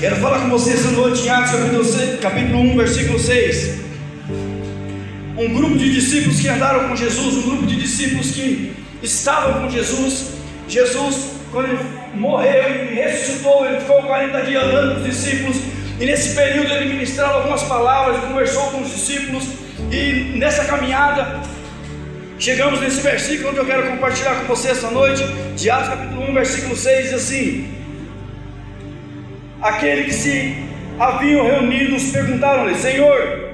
Quero falar com você essa noite em Atos capítulo, 6, capítulo 1, versículo 6. Um grupo de discípulos que andaram com Jesus, um grupo de discípulos que estavam com Jesus. Jesus, quando ele morreu e ressuscitou, ele ficou 40 dias andando com os discípulos. E nesse período ele ministrava algumas palavras, conversou com os discípulos. E nessa caminhada, chegamos nesse versículo que eu quero compartilhar com você essa noite, de Atos capítulo 1, versículo 6, diz assim: Aquele que se haviam reunidos perguntaram-lhe: Senhor,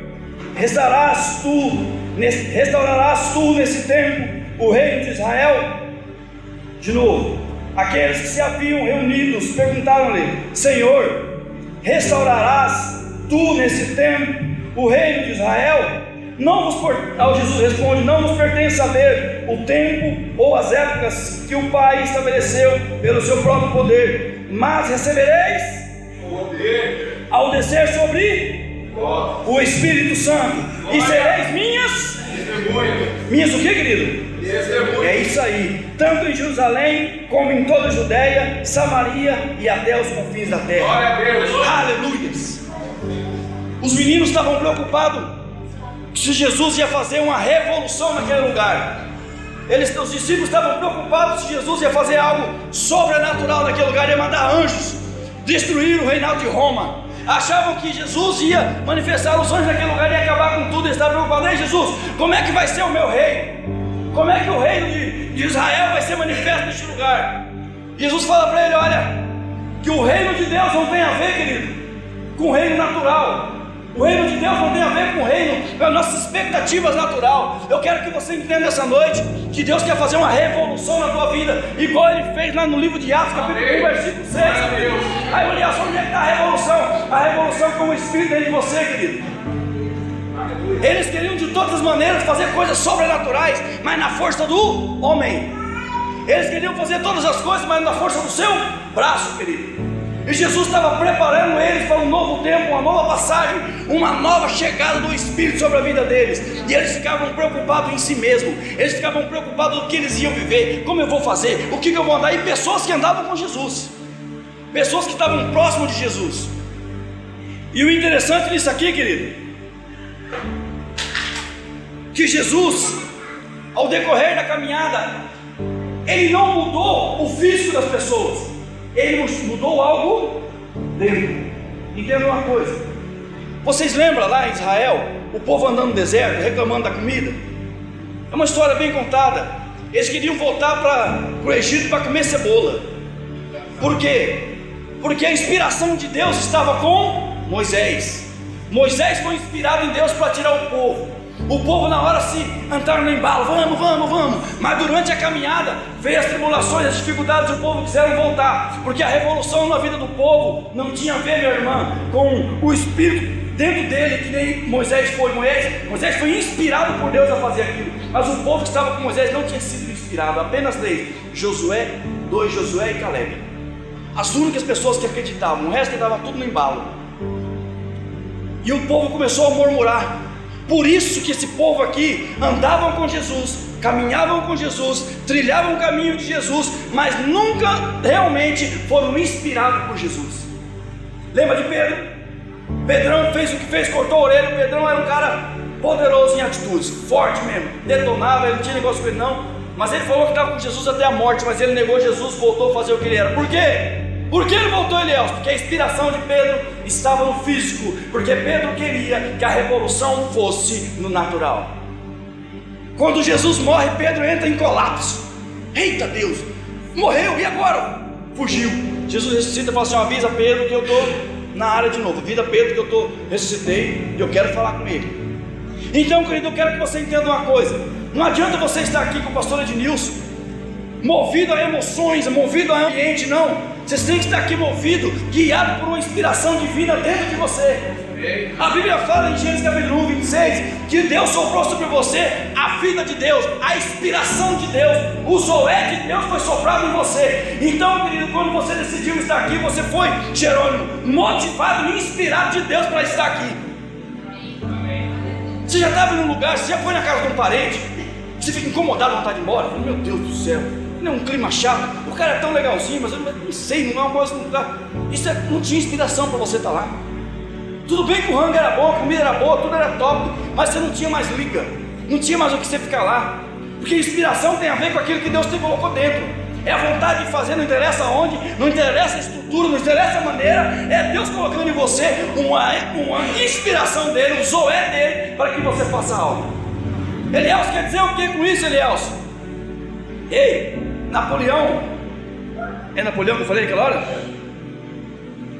restaurarás tu, restaurarás tu nesse tempo o reino de Israel? De novo, aqueles que se haviam reunidos perguntaram-lhe: Senhor, restaurarás tu nesse tempo o reino de Israel? Não vos ao Jesus responde: Não vos pertence saber o tempo ou as épocas que o Pai estabeleceu pelo seu próprio poder, mas recebereis ao descer sobre o Espírito Santo e sereis minhas minhas o que, querido? É isso aí, tanto em Jerusalém como em toda a Judéia, Samaria e até os confins da terra. Aleluia! Os meninos estavam preocupados se Jesus ia fazer uma revolução naquele lugar. Eles, os discípulos estavam preocupados se Jesus ia fazer algo sobrenatural naquele lugar, ia mandar anjos destruir o reinado de Roma. Achavam que Jesus ia manifestar os anjos naquele lugar e acabar com tudo. Eles estavam preocupados, Jesus, como é que vai ser o meu reino? Como é que o reino de, de Israel vai ser manifesto neste lugar? Jesus fala para ele: olha, que o reino de Deus não tem a ver, querido, com o reino natural. O reino de Deus não tem a ver com o reino, com as nossas expectativas natural. Eu quero que você entenda essa noite que Deus quer fazer uma revolução na tua vida, igual Ele fez lá no livro de Atos, capítulo 1, versículo 6. Aí só onde é que está a revolução? A revolução com o Espírito dentro de você, querido. Eles queriam de todas as maneiras fazer coisas sobrenaturais, mas na força do homem. Eles queriam fazer todas as coisas, mas na força do seu braço, querido. E Jesus estava preparando eles para um novo tempo, uma nova passagem, uma nova chegada do Espírito sobre a vida deles. E eles ficavam preocupados em si mesmo, eles ficavam preocupados do que eles iam viver, como eu vou fazer, o que, eu vou andar. E pessoas que andavam com Jesus, pessoas que estavam próximos de Jesus. E o interessante nisso aqui, querido, que Jesus, ao decorrer da caminhada, ele não mudou o físico das pessoas ele mudou algo dentro. Entenda uma coisa. Vocês lembram lá em Israel, o povo andando no deserto, reclamando da comida? É uma história bem contada. Eles queriam voltar para o Egito para comer cebola. Por quê? Porque a inspiração de Deus estava com Moisés. Moisés foi inspirado em Deus para tirar o povo. O povo na hora se entraram no embalo, vamos, vamos, vamos. Mas durante a caminhada veio as tribulações, as dificuldades, o povo quiseram voltar, porque a revolução na vida do povo não tinha a ver, minha irmã, com o espírito dentro dele, que nem Moisés foi. Moisés, Moisés foi inspirado por Deus a fazer aquilo, mas o povo que estava com Moisés não tinha sido inspirado. Apenas três: Josué, dois Josué e Caleb. As únicas pessoas que acreditavam, o resto estava tudo no embalo. E o povo começou a murmurar. Por isso que esse povo aqui andavam com Jesus, caminhavam com Jesus, trilhavam o caminho de Jesus, mas nunca realmente foram inspirados por Jesus. Lembra de Pedro? Pedrão fez o que fez, cortou a orelha. Pedrão era um cara poderoso em atitudes, forte mesmo, detonava, ele não tinha negócio com ele não. Mas ele falou que estava com Jesus até a morte, mas ele negou Jesus, voltou a fazer o que ele era. Por quê? Por que ele voltou Eliel? Porque a inspiração de Pedro estava no físico, porque Pedro queria que a revolução fosse no natural. Quando Jesus morre, Pedro entra em colapso. Eita Deus, morreu, e agora? Fugiu. Jesus ressuscita e fala assim: avisa Pedro que eu estou na área de novo. Avisa Pedro que eu estou, ressuscitei e eu quero falar com ele. Então, querido, eu quero que você entenda uma coisa. Não adianta você estar aqui com o pastor Ednilson, movido a emoções, movido a ambiente, não. Você tem que estar aqui movido, guiado por uma inspiração divina dentro de você. A Bíblia fala em Gênesis capítulo 1, 26, que Deus soprou sobre você a vida de Deus, a inspiração de Deus, o zoé de Deus foi soprado em você. Então, querido, quando você decidiu estar aqui, você foi, Jerônimo, motivado e inspirado de Deus para estar aqui. Você já estava em um lugar, você já foi na casa de um parente, você fica incomodado, vontade de ir embora, meu Deus do céu, não é um clima chato, o cara é tão legalzinho, mas eu não sei, não é uma coisa, não, tá, isso é, não tinha inspiração para você estar tá lá. Tudo bem que o rango era bom, a comida era boa, tudo era top, mas você não tinha mais liga, não tinha mais o que você ficar lá, porque inspiração tem a ver com aquilo que Deus te colocou dentro. É a vontade de fazer, não interessa onde, não interessa a estrutura, não interessa a maneira, é Deus colocando em você uma, uma inspiração dele, um zoé dele, para que você faça algo. Elielso quer dizer o que com isso, Elielso? Ei, Napoleão, é Napoleão que eu falei naquela hora?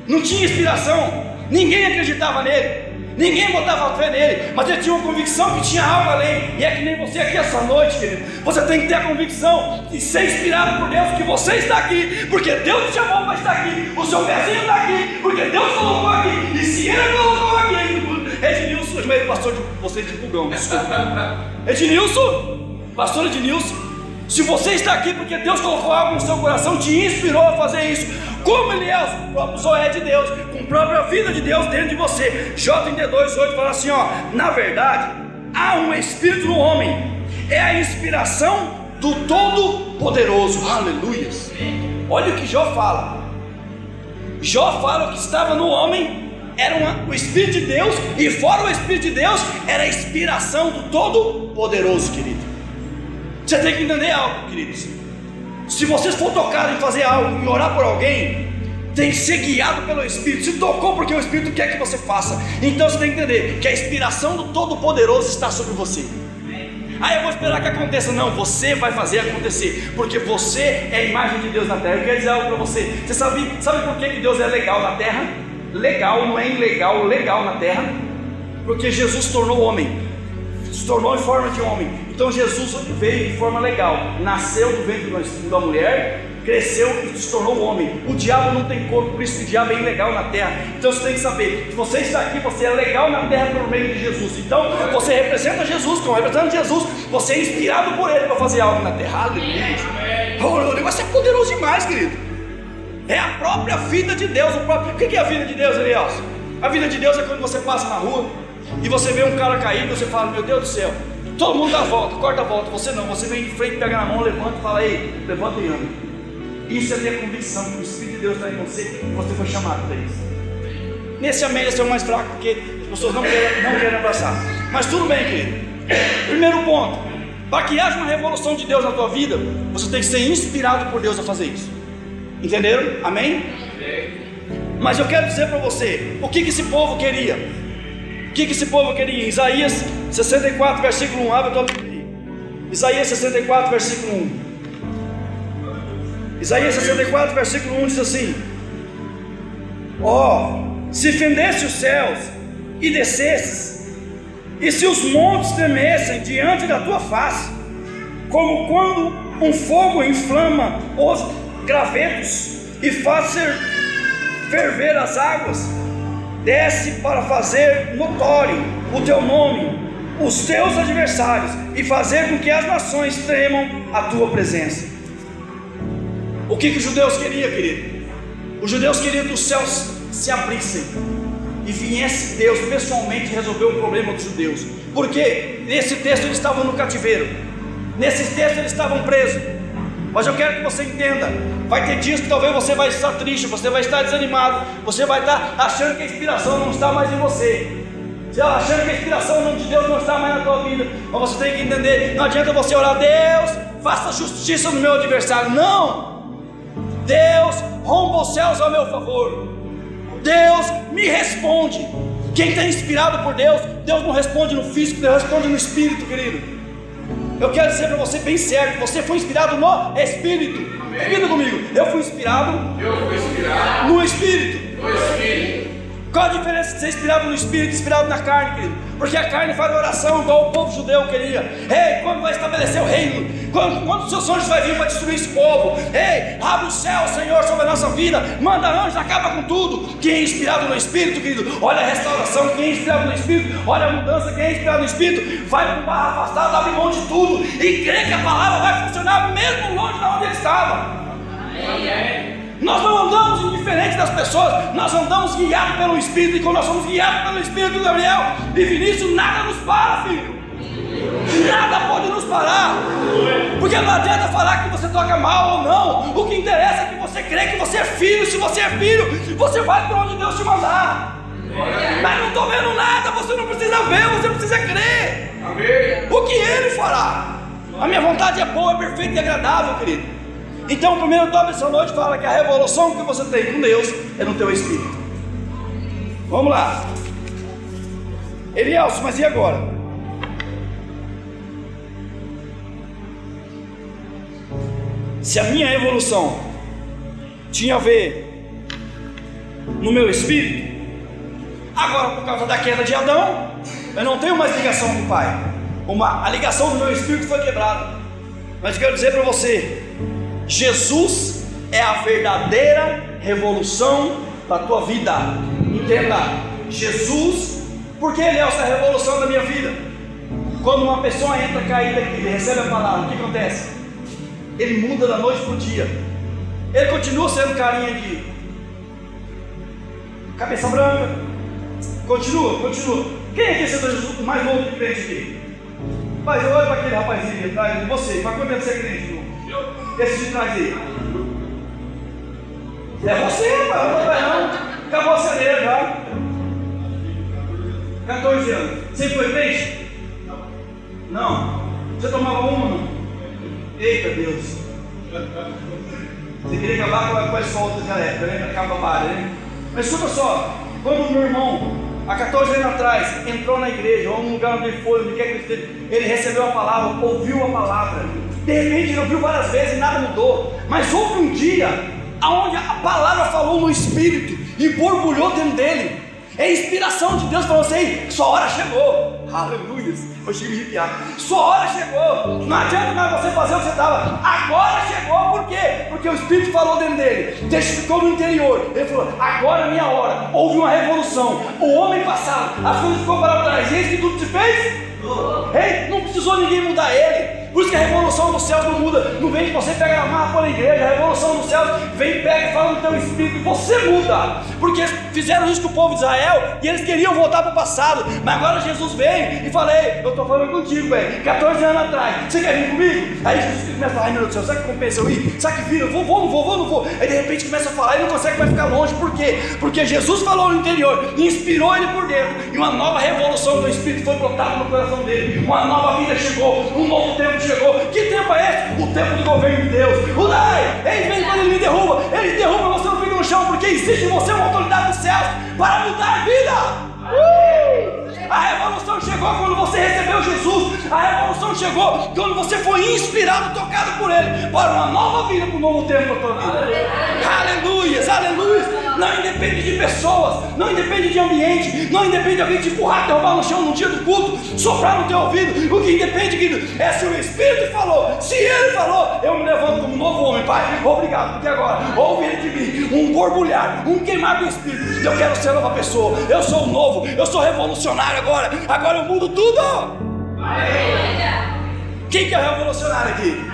Não tinha inspiração, ninguém acreditava nele. Ninguém botava fé nele, mas ele tinha uma convicção que tinha algo além. E é que nem você aqui essa noite, querido. Você tem que ter a convicção de ser inspirado por Deus, que você está aqui, porque Deus te chamou para estar aqui. O seu pezinho está aqui, porque Deus colocou aqui. E se ele colocou aqui, Ednilson, chamei pastor de vocês de pulgão, desculpa. Ednilson, pastor Ednilson, se você está aqui porque Deus colocou algo no seu coração, te inspirou a fazer isso, como ele é o próprio Zoé de Deus, com a própria vida de Deus dentro de você. JD2,8 fala assim: ó, na verdade, há um espírito no homem, é a inspiração do Todo-Poderoso, aleluia. Olha o que Jó fala. Jó fala que estava no homem era uma, o Espírito de Deus, e fora o Espírito de Deus, era a inspiração do Todo-Poderoso, querido. Você tem que entender algo, queridos. Se vocês for tocar em fazer algo e orar por alguém, tem que ser guiado pelo Espírito. Se tocou porque o Espírito quer que você faça. Então você tem que entender que a inspiração do Todo-Poderoso está sobre você. Ah, eu vou esperar que aconteça. Não, você vai fazer acontecer, porque você é a imagem de Deus na terra. Eu quero dizer algo para você. Você sabe, sabe por que, que Deus é legal na terra? Legal, não é ilegal, legal na terra. Porque Jesus tornou homem, se tornou em forma de homem. Então Jesus veio de forma legal, nasceu do ventre da mulher, cresceu e se tornou homem. O diabo não tem corpo, por isso o diabo é ilegal na terra. Então você tem que saber, se você está aqui, você é legal na terra por meio de Jesus. Então você representa Jesus, como representando Jesus, você é inspirado por ele para fazer algo na terra. Aleluia. O negócio é poderoso demais, querido. É a própria vida de Deus. O, próprio... o que é a vida de Deus, Elias? A vida de Deus é quando você passa na rua e você vê um cara caído, você fala, meu Deus do céu, Todo mundo dá a volta, corta a volta. Você não, você vem de frente, pega na mão, levanta e fala, ei, levanta e anda. Isso é ter convicção que o Espírito de Deus está em você e você foi chamado para isso. Nesse amém esse é o mais fraco, porque as pessoas não querem, não querem abraçar. Mas tudo bem, querido. Primeiro ponto, para que haja uma revolução de Deus na tua vida, você tem que ser inspirado por Deus a fazer isso. Entenderam? Amém? Mas eu quero dizer para você, o que, que esse povo queria? Que, que esse povo queria? Isaías 64, versículo 1, abre a tua Bíblia. Isaías 64, versículo 1. Isaías 64, versículo 1 diz assim: Ó, oh, se fendesse os céus e descesses, e se os montes tremessem diante da tua face, como quando um fogo inflama os gravetos e faz ferver as águas, desce para fazer notório o teu nome os teus adversários e fazer com que as nações tremam a tua presença. O que, que os judeus queriam, querido? Os judeus queriam que os céus se abrissem e viesse Deus pessoalmente resolver o problema dos judeus. Porque nesse texto eles estavam no cativeiro, nesse texto eles estavam presos. Mas eu quero que você entenda: vai ter dias que talvez você vai estar triste, você vai estar desanimado, você vai estar achando que a inspiração não está mais em você. Você achando que a inspiração de Deus não está mais na tua vida. Mas você tem que entender: não adianta você orar, Deus, faça justiça no meu adversário. Não! Deus, rompa os céus ao meu favor. Deus me responde. Quem está inspirado por Deus, Deus não responde no físico, Deus responde no espírito, querido. Eu quero dizer para você bem sério: você foi inspirado no espírito. Repita comigo: eu fui inspirado, eu fui inspirado no espírito. No espírito. Qual a diferença de ser inspirado no Espírito e inspirado na carne, querido? Porque a carne faz oração igual o povo judeu queria. Ei, quando vai estabelecer o reino? Quando, quando os seus anjos vai vir para destruir esse povo? Ei, abre o céu, Senhor, sobre a nossa vida. Manda anjos, acaba com tudo. Quem é inspirado no Espírito, querido? Olha a restauração. Quem é inspirado no Espírito? Olha a mudança. Quem é inspirado no Espírito? Vai para um barra afastado, abre mão de tudo. E crê que a palavra vai funcionar mesmo longe de onde ele estava. Amém. Nós não andamos indiferente das pessoas, nós andamos guiados pelo Espírito, e quando nós somos guiados pelo Espírito, Gabriel e Vinícius, nada nos para, filho. Nada pode nos parar. Porque não adianta falar que você toca mal ou não. O que interessa é que você crê que você é filho. Se você é filho, você vai para onde Deus te mandar. Mas não estou vendo nada, você não precisa ver, você precisa crer. O que Ele fará? A minha vontade é boa, é perfeita e agradável, querido. Então, primeiro tópico dessa noite fala que a revolução que você tem com Deus é no teu espírito. Vamos lá. Elielson, mas e agora? Se a minha evolução tinha a ver no meu espírito, agora por causa da queda de Adão, eu não tenho mais ligação com o Pai. Uma, a ligação do meu espírito foi quebrada. Mas quero dizer para você: Jesus é a verdadeira revolução da tua vida. Entenda, Jesus, porque Ele é essa revolução da minha vida. Quando uma pessoa entra caída aqui, ele recebe a palavra, o que acontece? Ele muda da noite para o dia. Ele continua sendo carinha de cabeça branca. Continua, continua. Quem aqui é o mais novo de crente aqui? Mas olha para aquele rapazinho atrás de você. Faz quanto tempo você é crente? Esse de trás aí. É você, rapaz. Não, Acabou a cedeira já. 14 anos. Você foi crente? Não. Você tomava uma? Não? Eita Deus. Você queria acabar com, as soltas da época, né? Acaba a né? Mas escuta só, quando meu irmão, há 14 anos atrás, entrou na igreja, ou num lugar onde ele foi, onde quer que ele esteja, ele recebeu a palavra, ouviu a palavra. De repente ele ouviu várias vezes e nada mudou. Mas houve um dia onde a palavra falou no espírito e borbulhou dentro dele. É inspiração de Deus para você, sua hora chegou. Aleluia. Eu cheguei a arrepiar. Sua hora chegou. Não adianta mais você fazer o que você estava. Agora chegou, por quê? Porque o Espírito falou dentro dele, testificou no interior. Ele falou: agora é minha hora. Houve uma revolução. O homem passado, as coisas ficou para trás. E eis que tudo se fez. Ei, não precisou ninguém mudar ele. Por isso que a revolução dos céus não muda. Não vem que você pega a marra a igreja. A revolução dos céus vem, pega e fala no teu espírito e você muda. Porque fizeram isso com o povo de Israel e eles queriam voltar para o passado. Mas agora Jesus veio e falei: Eu estou falando contigo, velho. 14 anos atrás. Você quer vir comigo? Aí Jesus começa a falar: Ai meu Deus do céu, será que compensa eu ir? Será que vira? Vou, vou, não vou, vou, não vou. Aí de repente começa a falar e não consegue mais ficar longe. Por quê? Porque Jesus falou no interior, inspirou ele por dentro. E uma nova revolução do Espírito foi brotada no coração dele. Uma nova vida chegou. Um novo tempo chegou. Que tempo é esse? O tempo do governo de Deus. O Dai, ele vem quando ele me derruba, ele derruba, você não fica no chão, porque existe em você uma autoridade dos céus para mudar a vida. Uh! A revolução chegou quando você recebeu Jesus. A revolução chegou quando você foi inspirado, tocado por Ele, para uma nova vida, para um novo tempo da tua vida. Aleluias, aleluias. Não independe de pessoas, não independe de ambiente, não independe de alguém te empurrar, derrubar no chão no dia do culto, soprar no teu ouvido. O que independe, querido, é se o Espírito falou. Se Ele falou, eu me levanto como novo homem, Pai. Obrigado, porque agora ouve Ele de mim um borbulhar, um queimar do Espírito. Eu quero ser nova pessoa. Eu sou novo, eu sou revolucionário agora. Agora eu mudo tudo. Quem que é revolucionário aqui?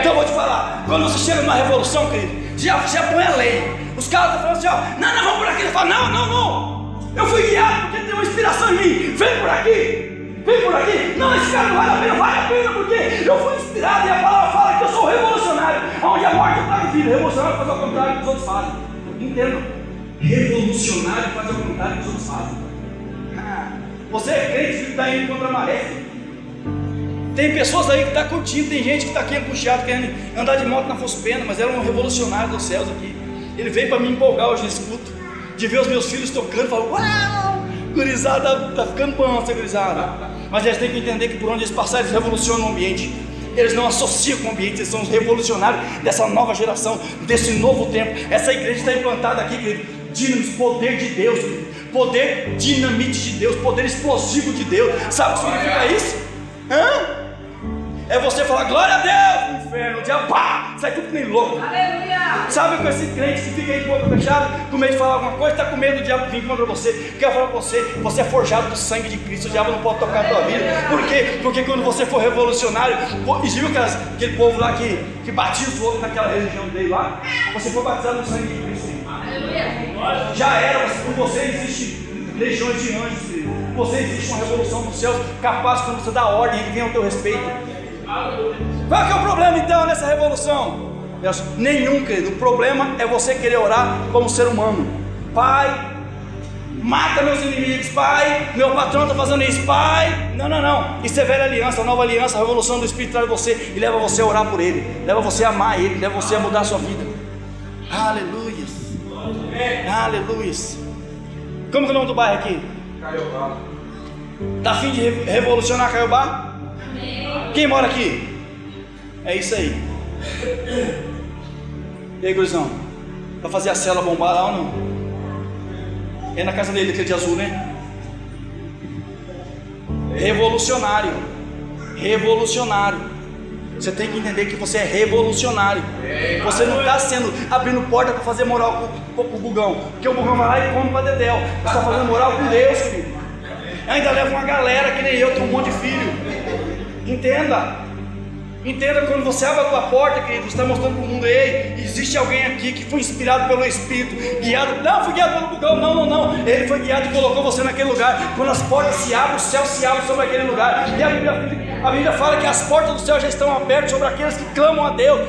Então eu vou te falar, quando você chega numa revolução, querido, já, já põe a lei. Os caras estão falando assim, ó, não, não, vamos por aqui. Ele fala, não, não, não. Eu fui guiado porque tem uma inspiração em mim. Vem por aqui. Vem por aqui. Não, esse cara não vale a pena, vale a pena porque eu fui inspirado e a palavra fala que eu sou revolucionário. Onde a morte está em vida, revolucionário faz ao contrário que os outros fazem. Entendam? Revolucionário faz ao contrário que os outros fazem. Ah, você é crente que está indo contra a maré. Tem pessoas aí que estão tá curtindo, tem gente que está aqui angustiado, querendo andar de moto na Fospena, mas era um revolucionário dos céus aqui. Ele veio para me empolgar hoje nesse culto, de ver os meus filhos tocando, falou, uau, gurizada, está ficando bom essa gurizada. Mas eles têm que entender que por onde eles passarem, eles revolucionam o ambiente. Eles não associam com o ambiente, eles são os revolucionários dessa nova geração, desse novo tempo. Essa igreja está implantada aqui, querido. Dínamos, poder de Deus, poder dinamite de Deus, poder explosivo de Deus. Sabe o que significa isso? Hã? É você falar glória a Deus no inferno, o diabo pá, sai tudo que nem louco. Aleluia. Sabe com esse crente que fica aí de boca fechada, com medo de falar alguma coisa, está com medo do diabo vir contra você. Quer falar com você, você é forjado do sangue de Cristo, o diabo não pode tocar a tua vida. Por quê? Porque quando você for revolucionário, e viu aquelas, aquele povo lá que, que batia os outros naquela religião dele lá? Você foi batizado no sangue de Cristo. Aleluia. Já era, com você existe legiões de anjos. Você existe uma revolução dos céus capaz quando você dá ordem, ele vem ao teu respeito. Qual é, é o problema então nessa revolução? Nenhum, querido. O problema é você querer orar como ser humano. Pai, mata meus inimigos, Pai. Meu patrão está fazendo isso, Pai. Não, não, não. Isso é velha aliança, nova aliança, a revolução do Espírito traz você e leva você a orar por Ele, leva você a amar Ele, leva você a mudar a sua vida. Aleluia. Aleluia. Como que é o nome do bairro aqui? Caiobá. Está afim de revolucionar Caiobá? Quem mora aqui? É isso aí. E aí, gurizão? Vai fazer a cela bombar lá ou não? É na casa dele, aquele de azul, né? Revolucionário. Revolucionário. Você tem que entender que você é revolucionário. Você não está sendo abrindo porta para fazer moral com, o bugão. Porque o bugão vai lá e come para Dedéu. Você está fazendo moral com Deus, querido. Ainda leva uma galera que nem eu, tem um monte de filho. Entenda. Entenda quando você abre a tua porta, querido, está mostrando para o mundo, ei, existe alguém aqui que foi inspirado pelo Espírito, guiado, não foi guiado pelo bugão, não, não, não, ele foi guiado e colocou você naquele lugar. Quando as portas se abrem, o céu se abre sobre aquele lugar. E a Bíblia, a Bíblia fala que as portas do céu já estão abertas sobre aqueles que clamam a Deus.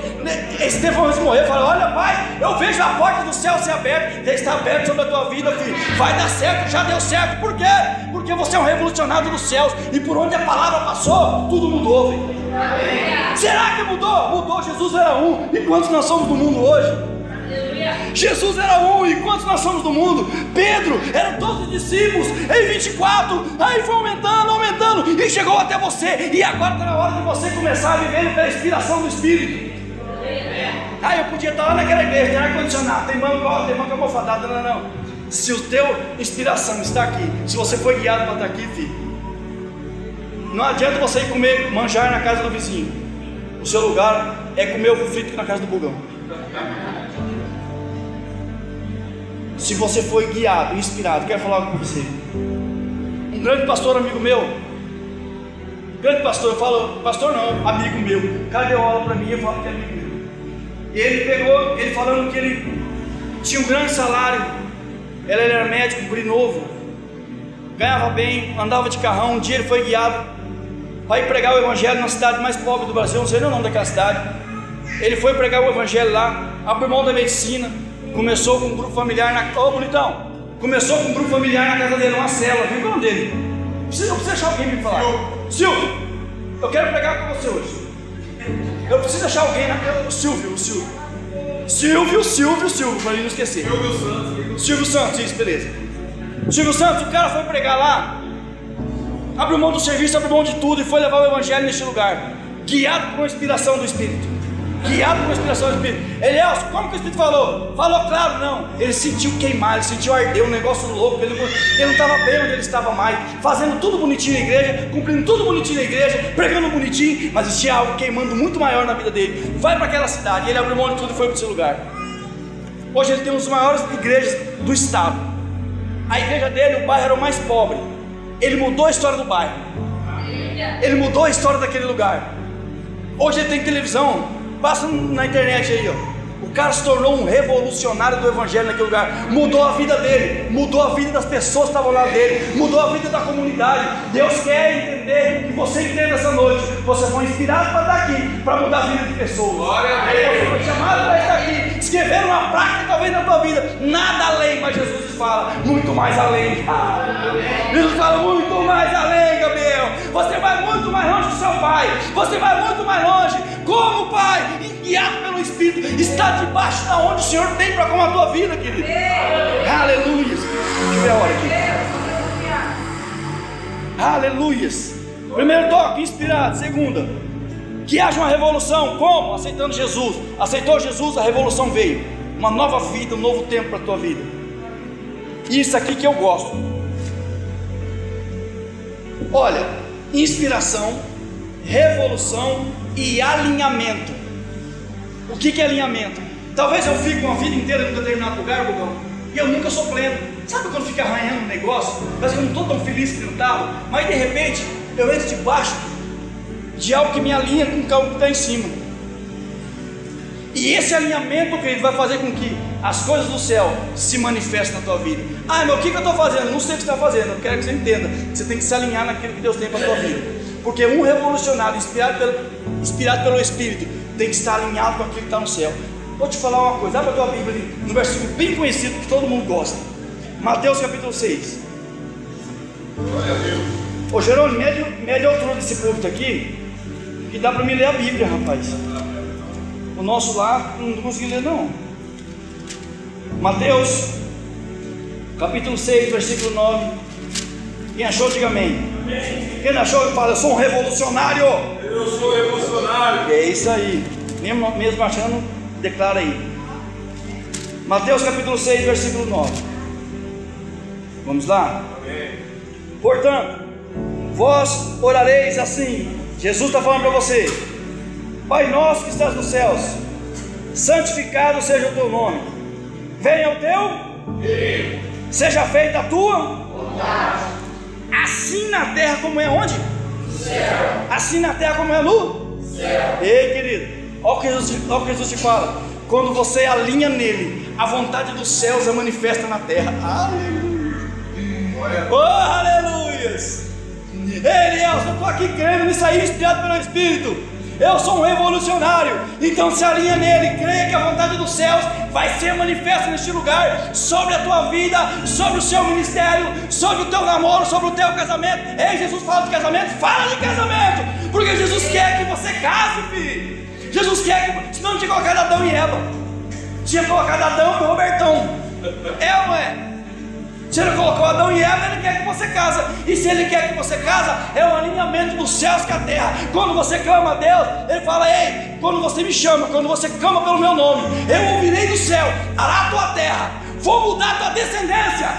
Estevão antes de morrer fala: Olha, pai, eu vejo a porta do céu se aberta, já está aberta sobre a tua vida, filho. Vai dar certo, já deu certo. Por quê? Porque você é um revolucionário dos céus, e por onde a palavra passou, tudo mudou. Será que mudou? Mudou, Jesus era um. E quantos nós somos do mundo hoje? Jesus era um, e quantos nós somos do mundo? Pedro, eram 12 discípulos, em 24, aí foi aumentando, aumentando, e chegou até você, e agora está na hora de você começar a viver pela inspiração do Espírito. Ah, eu podia estar lá naquela igreja, tem ar-condicionado, tem banco, tem banco almofadada, não, não. Se o teu inspiração está aqui, se você foi guiado para estar aqui, filho, não adianta você ir comer manjar na casa do vizinho. O seu lugar é comer ovo frito na casa do bugão. Se você foi guiado, inspirado, quero falar com você. Um grande pastor, amigo meu, grande pastor, eu falo, pastor não, amigo meu, o cara deu aula para mim, eu falo que é amigo meu. E ele pegou, ele falando que ele tinha um grande salário, ele era médico, guri novo, ganhava bem, andava de carrão, um dia ele foi guiado para ir pregar o evangelho na cidade mais pobre do Brasil, não sei nem o nome daquela cidade. Ele foi pregar o evangelho lá, abriu mão da medicina, começou com um grupo familiar na. Ô oh, bonitão! Começou com um grupo familiar na casa dele, uma cela, viu o nome dele? Precisa, eu preciso achar alguém me falar. Silvio, eu quero pregar com você hoje. Eu preciso achar alguém na. O Silvio, o Silvio. Silvio, Silvio, Silvio, para ele não esquecer. Silvio Santos. Silvio Santos, isso, beleza. Silvio Santos, o cara foi pregar lá, abriu mão do serviço, abriu mão de tudo e foi levar o Evangelho neste lugar, guiado por uma inspiração do Espírito. Guiado por uma inspiração do Espírito. Elias, como que o Espírito falou? Falou claro, não. Ele sentiu queimar, ele sentiu arder, um negócio louco. Ele, não estava bem onde ele estava mais, fazendo tudo bonitinho na igreja, cumprindo tudo bonitinho na igreja, pregando bonitinho, mas existia algo queimando muito maior na vida dele. Vai para aquela cidade, ele abriu mão de tudo e foi para esse lugar. Hoje ele tem uma das maiores igrejas do estado. A igreja dele, o bairro era o mais pobre. Ele mudou a história do bairro. Ele mudou a história daquele lugar. Hoje ele tem televisão. Passa na internet aí, ó. O cara se tornou um revolucionário do evangelho naquele lugar. Mudou a vida dele, mudou a vida das pessoas que estavam lá dele, mudou a vida da comunidade. Deus quer entender que você entenda essa noite. Você foi inspirado para estar aqui, para mudar a vida de pessoas. Glória a Deus. Você foi chamado para estar aqui, escrever uma prática talvez na tua vida. Nada além, mas Jesus fala muito mais além. Jesus fala muito mais além. Você vai muito mais longe do seu pai. Você vai muito mais longe. Como pai, guiado pelo Espírito, está debaixo da onde o Senhor tem para com a tua vida, querido. Aleluia. Deixa eu ver a hora aqui. Aleluia. Primeiro toque, inspirado. Segunda, que haja uma revolução. Como? Aceitando Jesus. Aceitou Jesus, a revolução veio. Uma nova vida, um novo tempo para a tua vida. Isso aqui que eu gosto. Olha, inspiração, revolução e alinhamento. O que, que é alinhamento? Talvez eu fique uma vida inteira em um determinado lugar, e eu nunca sou pleno. Sabe quando fica arranhando um negócio? Mas eu não estou tão feliz que não estava, mas de repente eu entro debaixo de algo que me alinha com o que está em cima. E esse alinhamento, querido, vai fazer com que as coisas do céu se manifestem na tua vida. Ah, mas o que, que eu estou fazendo? Não sei o que você está fazendo. Eu quero que você entenda. Você tem que se alinhar naquilo que Deus tem para a tua vida. Porque um revolucionário, inspirado pelo, inspirado pelo Espírito, tem que estar alinhado com aquilo que está no céu. Vou te falar uma coisa. Abre a tua Bíblia ali, no versículo bem conhecido que todo mundo gosta. Mateus capítulo 6. Glória a Deus. Ô Jerônimo, mede, mede a altura desse púlpito aqui, que dá para me ler a Bíblia, rapaz. O nosso lá não consegui ler não. Mateus, capítulo 6, versículo 9. Quem achou, diga amém. Quem não achou, fala, eu sou um revolucionário. Eu sou revolucionário. É isso aí. Mesmo, mesmo achando, declara aí. Mateus capítulo 6, versículo 9. Vamos lá? Amém. Portanto, vós orareis assim. Jesus está falando para você: Pai nosso que estás nos céus, santificado seja o teu nome. Venha o teu, seja feita a tua Assim na terra como é onde? Assim na terra como é no céu. Ei, querido, olha o, que Jesus, olha o que Jesus te fala. Quando você alinha nele, a vontade dos céus é manifesta na terra. Aleluia. Oh, aleluias! Ei, Elias, eu estou aqui crendo nisso aí, inspirado pelo Espírito. Eu sou um revolucionário, então se alinha nele, creia que a vontade dos céus vai ser manifesta neste lugar, sobre a tua vida, sobre o seu ministério, sobre o teu namoro, sobre o teu casamento. Ei, Jesus fala de casamento, fala de casamento, porque Jesus quer que você case, filho. Jesus quer que, senão não tinha colocado Adão e Eva, tinha colocado Adão e Robertão. É ou não é? Se ele colocou Adão e Eva, ele quer que você casa. E se ele quer que você casa, é o alinhamento dos céus com a terra. Quando você clama a Deus, ele fala: Ei, quando você me chama, quando você clama pelo meu nome, eu ouvirei do céu, ará a tua terra, vou mudar a tua descendência.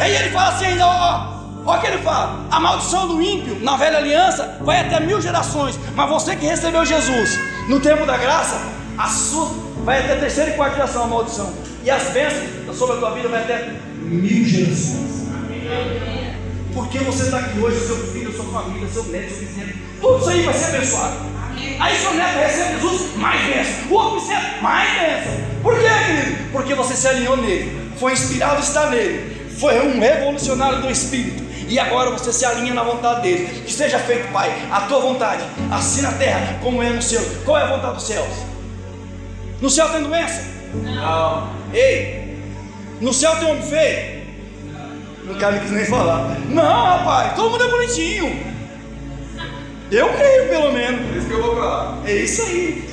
Aí ele fala assim ainda, ó. O que ele fala: a maldição do ímpio na velha aliança vai até mil gerações, mas você que recebeu Jesus no tempo da graça, a sua vai até terceira e quarta geração a maldição, e as bênçãos sobre a tua vida vai até mil gerações. Porque você está aqui hoje, seu filho, sua família, seu neto, seu tudo isso aí vai ser abençoado. Aí seu neto recebe Jesus, mais bênção. O outro bisneto, mais bênção. Por quê, querido? Porque você se alinhou nele, foi inspirado a estar nele, foi um revolucionário do Espírito. E agora você se alinha na vontade dele. Que seja feito, Pai, a tua vontade, assim na terra como é no céu. Qual é a vontade dos céus? No céu tem doença? Não. Ei, no céu tem homem feio? Não quero quis nem falar. Não, rapaz, todo mundo é bonitinho. Eu creio, pelo menos. Por isso que eu vou pra lá. É isso aí.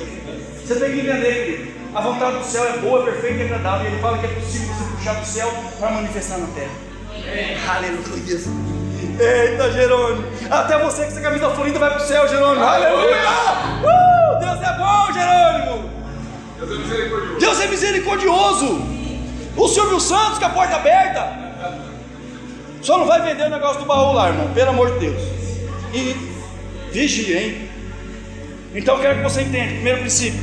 Você tem que entender, querido. A vontade do céu é boa, perfeita e agradável. E ele fala que é possível você puxar do céu para manifestar na terra. Aleluia. Eita, Jerônimo. Até você com essa camisa florida vai para o céu, Jerônimo. Aleluia. Uh, Deus é bom, Jerônimo. Deus é misericordioso. Deus é misericordioso. O Silvio Santos com a porta aberta. Só não vai vender o negócio do baú lá, irmão. Pelo amor de Deus. E vigia, hein? Então eu quero que você entenda. Primeiro princípio: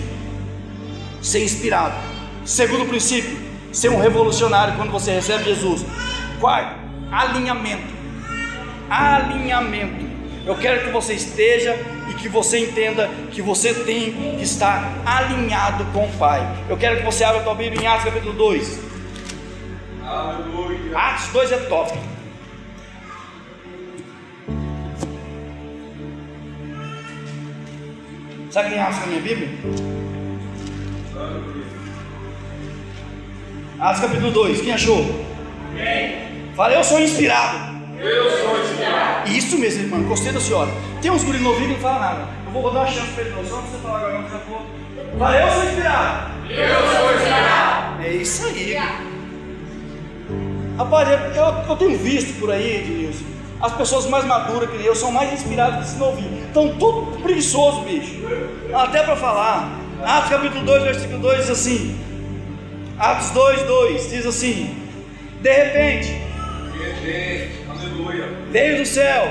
ser inspirado. Segundo princípio: ser um revolucionário quando você recebe Jesus. Quarto: alinhamento. Alinhamento. Eu quero que você esteja e que você entenda que você tem que estar alinhado com o Pai. Eu quero que você abra a tua Bíblia em Atos capítulo 2. Aleluia. Atos 2 é top. Sabe quem acha na minha Bíblia? Atos capítulo 2, quem achou? Fala, eu sou inspirado. Eu sou inspirado. Isso mesmo, irmão, gostei da senhora. Tem uns guri novinhos que não falam nada. Eu vou dar uma chance para ele, só pra você falar agora, não já falou. Fala, eu sou inspirado. Eu sou inspirado. É isso aí. Rapaz, eu, eu, eu tenho visto por aí, Edilson, as pessoas mais maduras que eu são mais inspiradas que esse novinho. Estão tudo preguiçoso, bicho. Até para falar. Atos capítulo 2, versículo 2 diz assim. Atos 2, 2 diz assim: De repente, veio do céu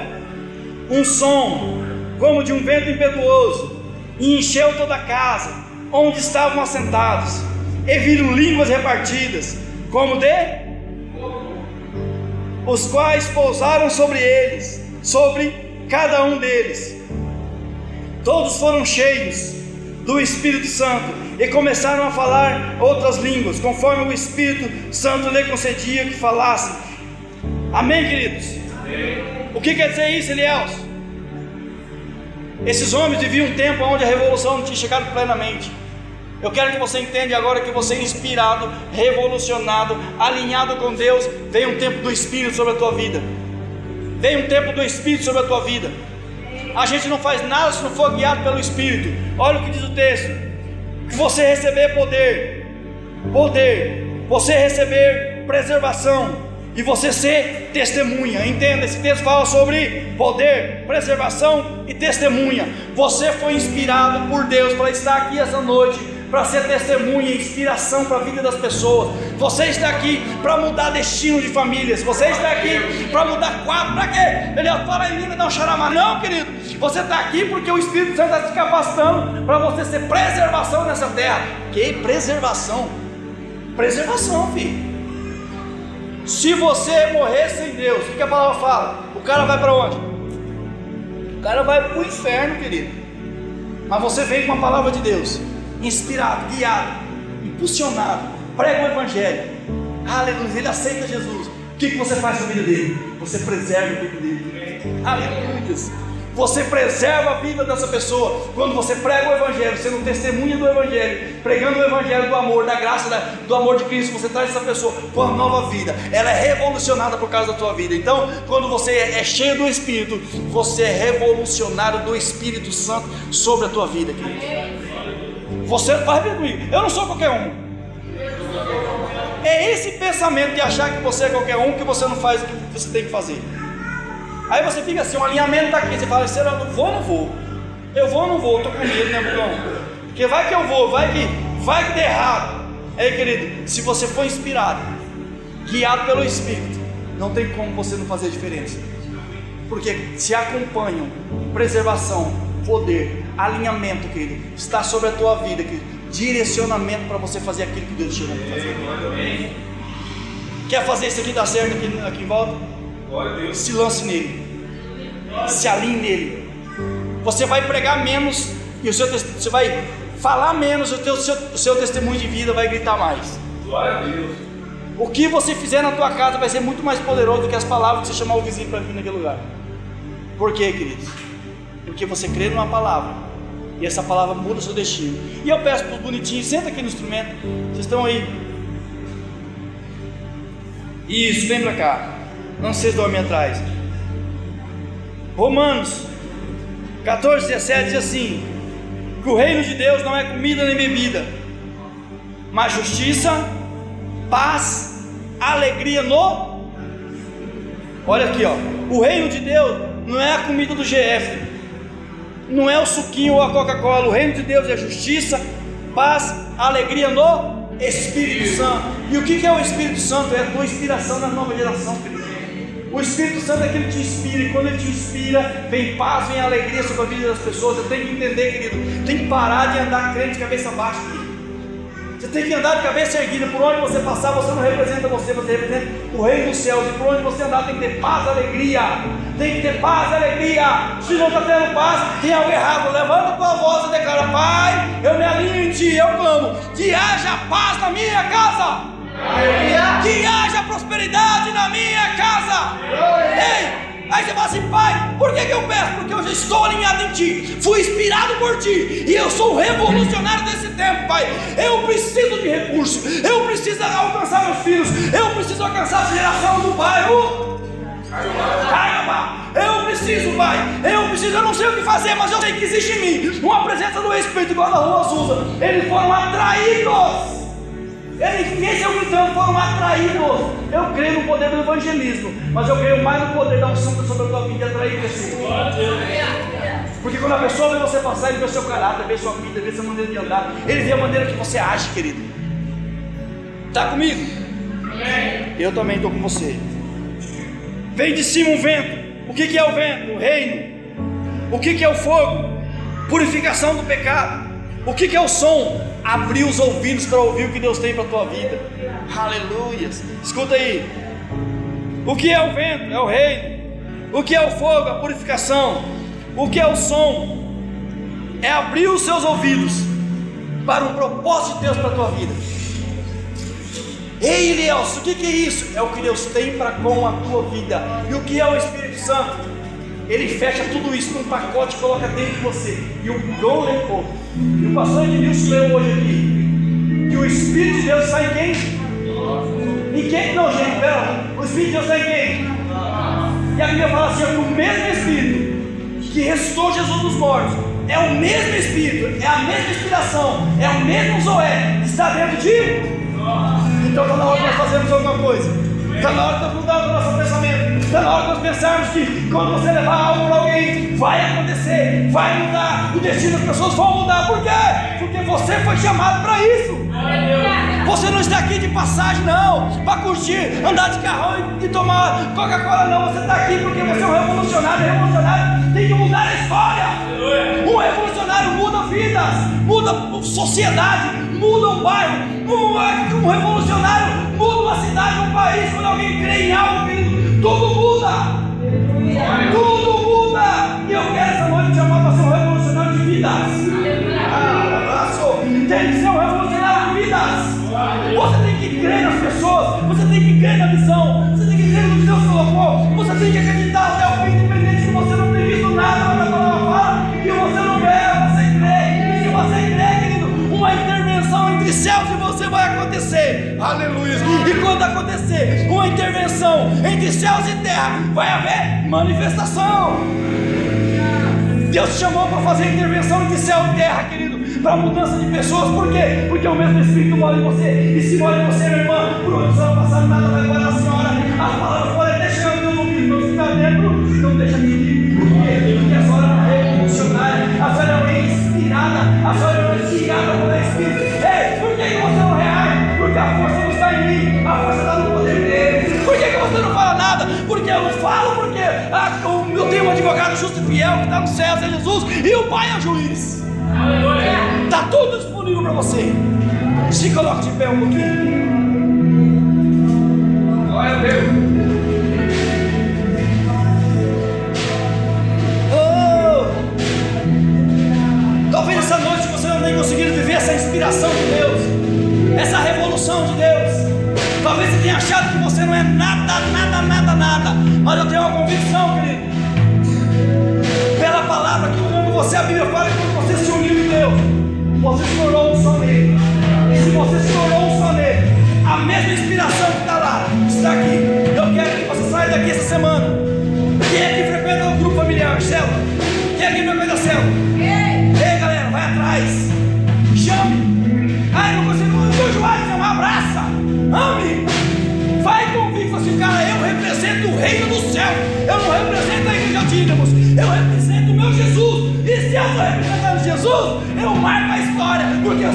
um som como de um vento impetuoso e encheu toda a casa onde estavam assentados e viram línguas repartidas como de os quais pousaram sobre eles sobre cada um deles todos foram cheios do Espírito Santo e começaram a falar outras línguas, conforme o Espírito Santo lhe concedia que falassem. Amém, queridos? Amém. O que quer dizer isso, Eliel? Esses homens viviam um tempo onde a revolução não tinha chegado plenamente. Eu quero que você entenda agora que você é inspirado, revolucionado, alinhado com Deus. Vem um tempo do Espírito sobre a tua vida. Vem um tempo do Espírito sobre a tua vida. A gente não faz nada se não for guiado pelo Espírito. Olha o que diz o texto: que você receber poder, poder, você receber preservação e você ser testemunha. Entenda, esse texto fala sobre poder, preservação e testemunha. Você foi inspirado por Deus para estar aqui essa noite para ser testemunha e inspiração para a vida das pessoas. Você está aqui para mudar destino de famílias. Você está aqui para mudar quadro. Para quê? Ele fala em língua, não xaramá. Não, querido. Você está aqui porque o Espírito Santo está te capacitando para você ser preservação nessa terra. Que preservação? Preservação, filho. Se você morrer sem Deus, o que a palavra fala? O cara vai para onde? O cara vai para o inferno, querido. Mas você vem com a palavra de Deus inspirado, guiado, impulsionado, prega o Evangelho, aleluia, ele aceita Jesus. O que, você faz com a vida dele? Você preserva a vida dele, aleluia. Você preserva a vida dessa pessoa quando você prega o Evangelho, sendo testemunha do Evangelho, pregando o Evangelho do amor, da graça, do amor de Cristo. Você traz essa pessoa com uma nova vida, ela é revolucionada por causa da tua vida. Então, quando você é cheio do Espírito, você é revolucionário do Espírito Santo sobre a tua vida, querido. Você vai ver comigo, eu não sou qualquer um. É esse pensamento de achar que você é qualquer um que você não faz o que você tem que fazer. Aí você fica assim, um alinhamento está aqui, você fala, será eu vou ou não vou? Eu vou ou não vou? Estou com medo, né, Bugão? Porque vai que eu vou, vai que, vai que der errado. Aí, querido, se você for inspirado, guiado pelo Espírito, não tem como você não fazer diferença. Porque se acompanham preservação, poder, alinhamento, querido, está sobre a tua vida, querido. Direcionamento para você fazer aquilo que Deus te chamou para fazer. Quer fazer isso aqui dar certo aqui, aqui em volta? Se lance nele. Se alinhe nele. Você vai pregar menos e o seu você vai falar menos, o, teu, o, seu, o seu testemunho de vida vai gritar mais. Glória a Deus. O que você fizer na tua casa vai ser muito mais poderoso do que as palavras que você chamar o vizinho para vir naquele lugar. Por quê, queridos? Porque você crê numa palavra e essa palavra muda o seu destino. E eu peço para os bonitinhos, senta aqui no instrumento. Vocês estão aí? Isso, vem para cá. Não vocês dormem atrás. Romanos 14, 17 diz assim: que o reino de Deus não é comida nem bebida, mas justiça, paz, alegria no. Olha aqui, ó. O reino de Deus não é a comida do GF, não é o suquinho ou a Coca-Cola. O reino de Deus é justiça, paz, alegria no Espírito Santo. E o que é o Espírito Santo? É a tua inspiração na nova geração, querido. O Espírito Santo é aquele que te inspira, e quando ele te inspira, vem paz, vem alegria sobre a vida das pessoas. Eu tenho que entender, querido, tem que parar de andar crente de cabeça baixa, querido. Você tem que andar de cabeça erguida. Por onde você passar, você não representa você, você representa o reino dos céus. E por onde você andar, tem que ter paz, alegria. Tem que ter paz, alegria. Se não está tendo paz, tem algo errado. Levanta a tua voz e declara: Pai, eu me alinho em ti, eu clamo. Que haja paz na minha casa. Aleluia. Que haja prosperidade na minha casa. Ei! Aí você fala assim, pai, por que, que eu peço? Porque eu já estou alinhado em ti, fui inspirado por ti, e eu sou revolucionário desse tempo, pai. Eu preciso de recursos, eu preciso alcançar meus filhos, eu preciso alcançar a geração do bairro. Caramba, eu preciso, pai, eu preciso, eu não sei o que fazer, mas eu sei que existe em mim uma presença do Espírito, igual a rua Azusa. Eles foram atraídos. Eles mesmo gritando foram atraídos. Eu creio no poder do evangelismo, mas eu creio mais no poder da unção sobre a tua vida e atrair pessoas. Porque quando a pessoa vê você passar, ele vê o seu caráter, vê sua vida, vê sua maneira de andar, ele vê a maneira que você age, querido. Está comigo? Eu também estou com você. Vem de cima um vento. O que, que é o vento? O reino. O que, que é o fogo? Purificação do pecado. O que, que é o som? Abrir os ouvidos para ouvir o que Deus tem para a tua vida. Aleluia. Escuta aí. O que é o vento? É o reino. O que é o fogo? A purificação. O que é o som? É abrir os seus ouvidos para um propósito de Deus para a tua vida. Ei, Elielson, o que é isso? É o que Deus tem para com a tua vida. E o que é o Espírito Santo? Ele fecha tudo isso num pacote e coloca dentro de você. E o dom levou. E o pastor Edmilson leu hoje aqui. Que o Espírito de Deus sai em quem? Em quem? Não, gente, pera. O Espírito de Deus sai em quem? E a Bíblia fala assim: que o mesmo Espírito que ressuscitou Jesus dos mortos é o mesmo Espírito, é a mesma inspiração, é o mesmo Zoé está dentro de. Então está na hora de nós fazermos alguma coisa. Está na hora de nós pensarmos que quando você levar algo para alguém, vai acontecer, vai mudar. O destino das pessoas vão mudar. Por quê? Porque você foi chamado para isso. Você não está aqui de passagem, não, para curtir, andar de carrão e, tomar Coca-Cola, não. Você está aqui porque você é um revolucionário. Revolucionário tem que mudar a história. Um revolucionário muda vidas, muda sociedade, muda um bairro. Um, um revolucionário muda uma cidade, um país. Quando alguém crê em algo, tudo muda. Tudo muda. E eu quero essa noite chamar para ser um revolucionário de vidas. Ah, tem que ser um revolucionário de vidas. Você tem que crer nas pessoas, você tem que crer na visão, você tem que crer no que Deus colocou, você tem que acreditar Aleluia. E quando acontecer uma intervenção entre céus e terra, vai haver manifestação. Deus te chamou para fazer intervenção entre céu e terra, querido para mudança de pessoas, por quê? Porque o mesmo Espírito mora em você, e se mora em você, meu irmão, por onde você vai passar, nada vai parar a senhora. As palavras podem até chegar no meu ouvido, não está dentro, não deixa de ir. Por quê? Porque a senhora é revolucionária, a senhora é inspirada, a senhora é advogado justo e fiel que está no céu, é Jesus, e o Pai é juiz. Está tudo disponível para você. Se coloque de pé um pouquinho. Glória a Deus. Oh! Talvez essa noite você não tenha conseguido viver essa inspiração de Deus, essa revolução de Deus. Talvez você tenha achado que você não é nada, nada, nada, nada. Mas eu tenho uma convicção, querido. Você, a Bíblia fala que quando você se uniu em Deus, você se tornou um só nele. E se você se tornou um só nele, a mesma inspiração que está lá, está aqui. Eu quero que você saia daqui essa semana.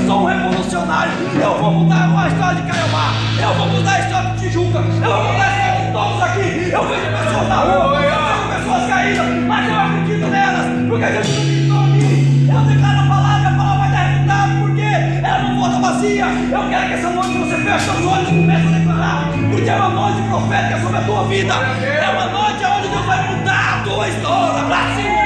Sou um revolucionário. Eu vou mudar a história de Caiobá. Eu vou mudar a história de Tijuca. Eu vou mudar a história de todos aqui. Eu vejo pessoas na rua, eu vejo pessoas caídas, mas eu acredito nelas, porque Jesus acreditou em mim. Eu declaro a palavra, a palavra vai dar resultado, porque ela não volta vazia. Eu quero que essa noite você feche os olhos e comece a declarar, porque é uma noite profética sobre a tua vida. É uma noite onde Deus vai mudar a tua história. Pra cima.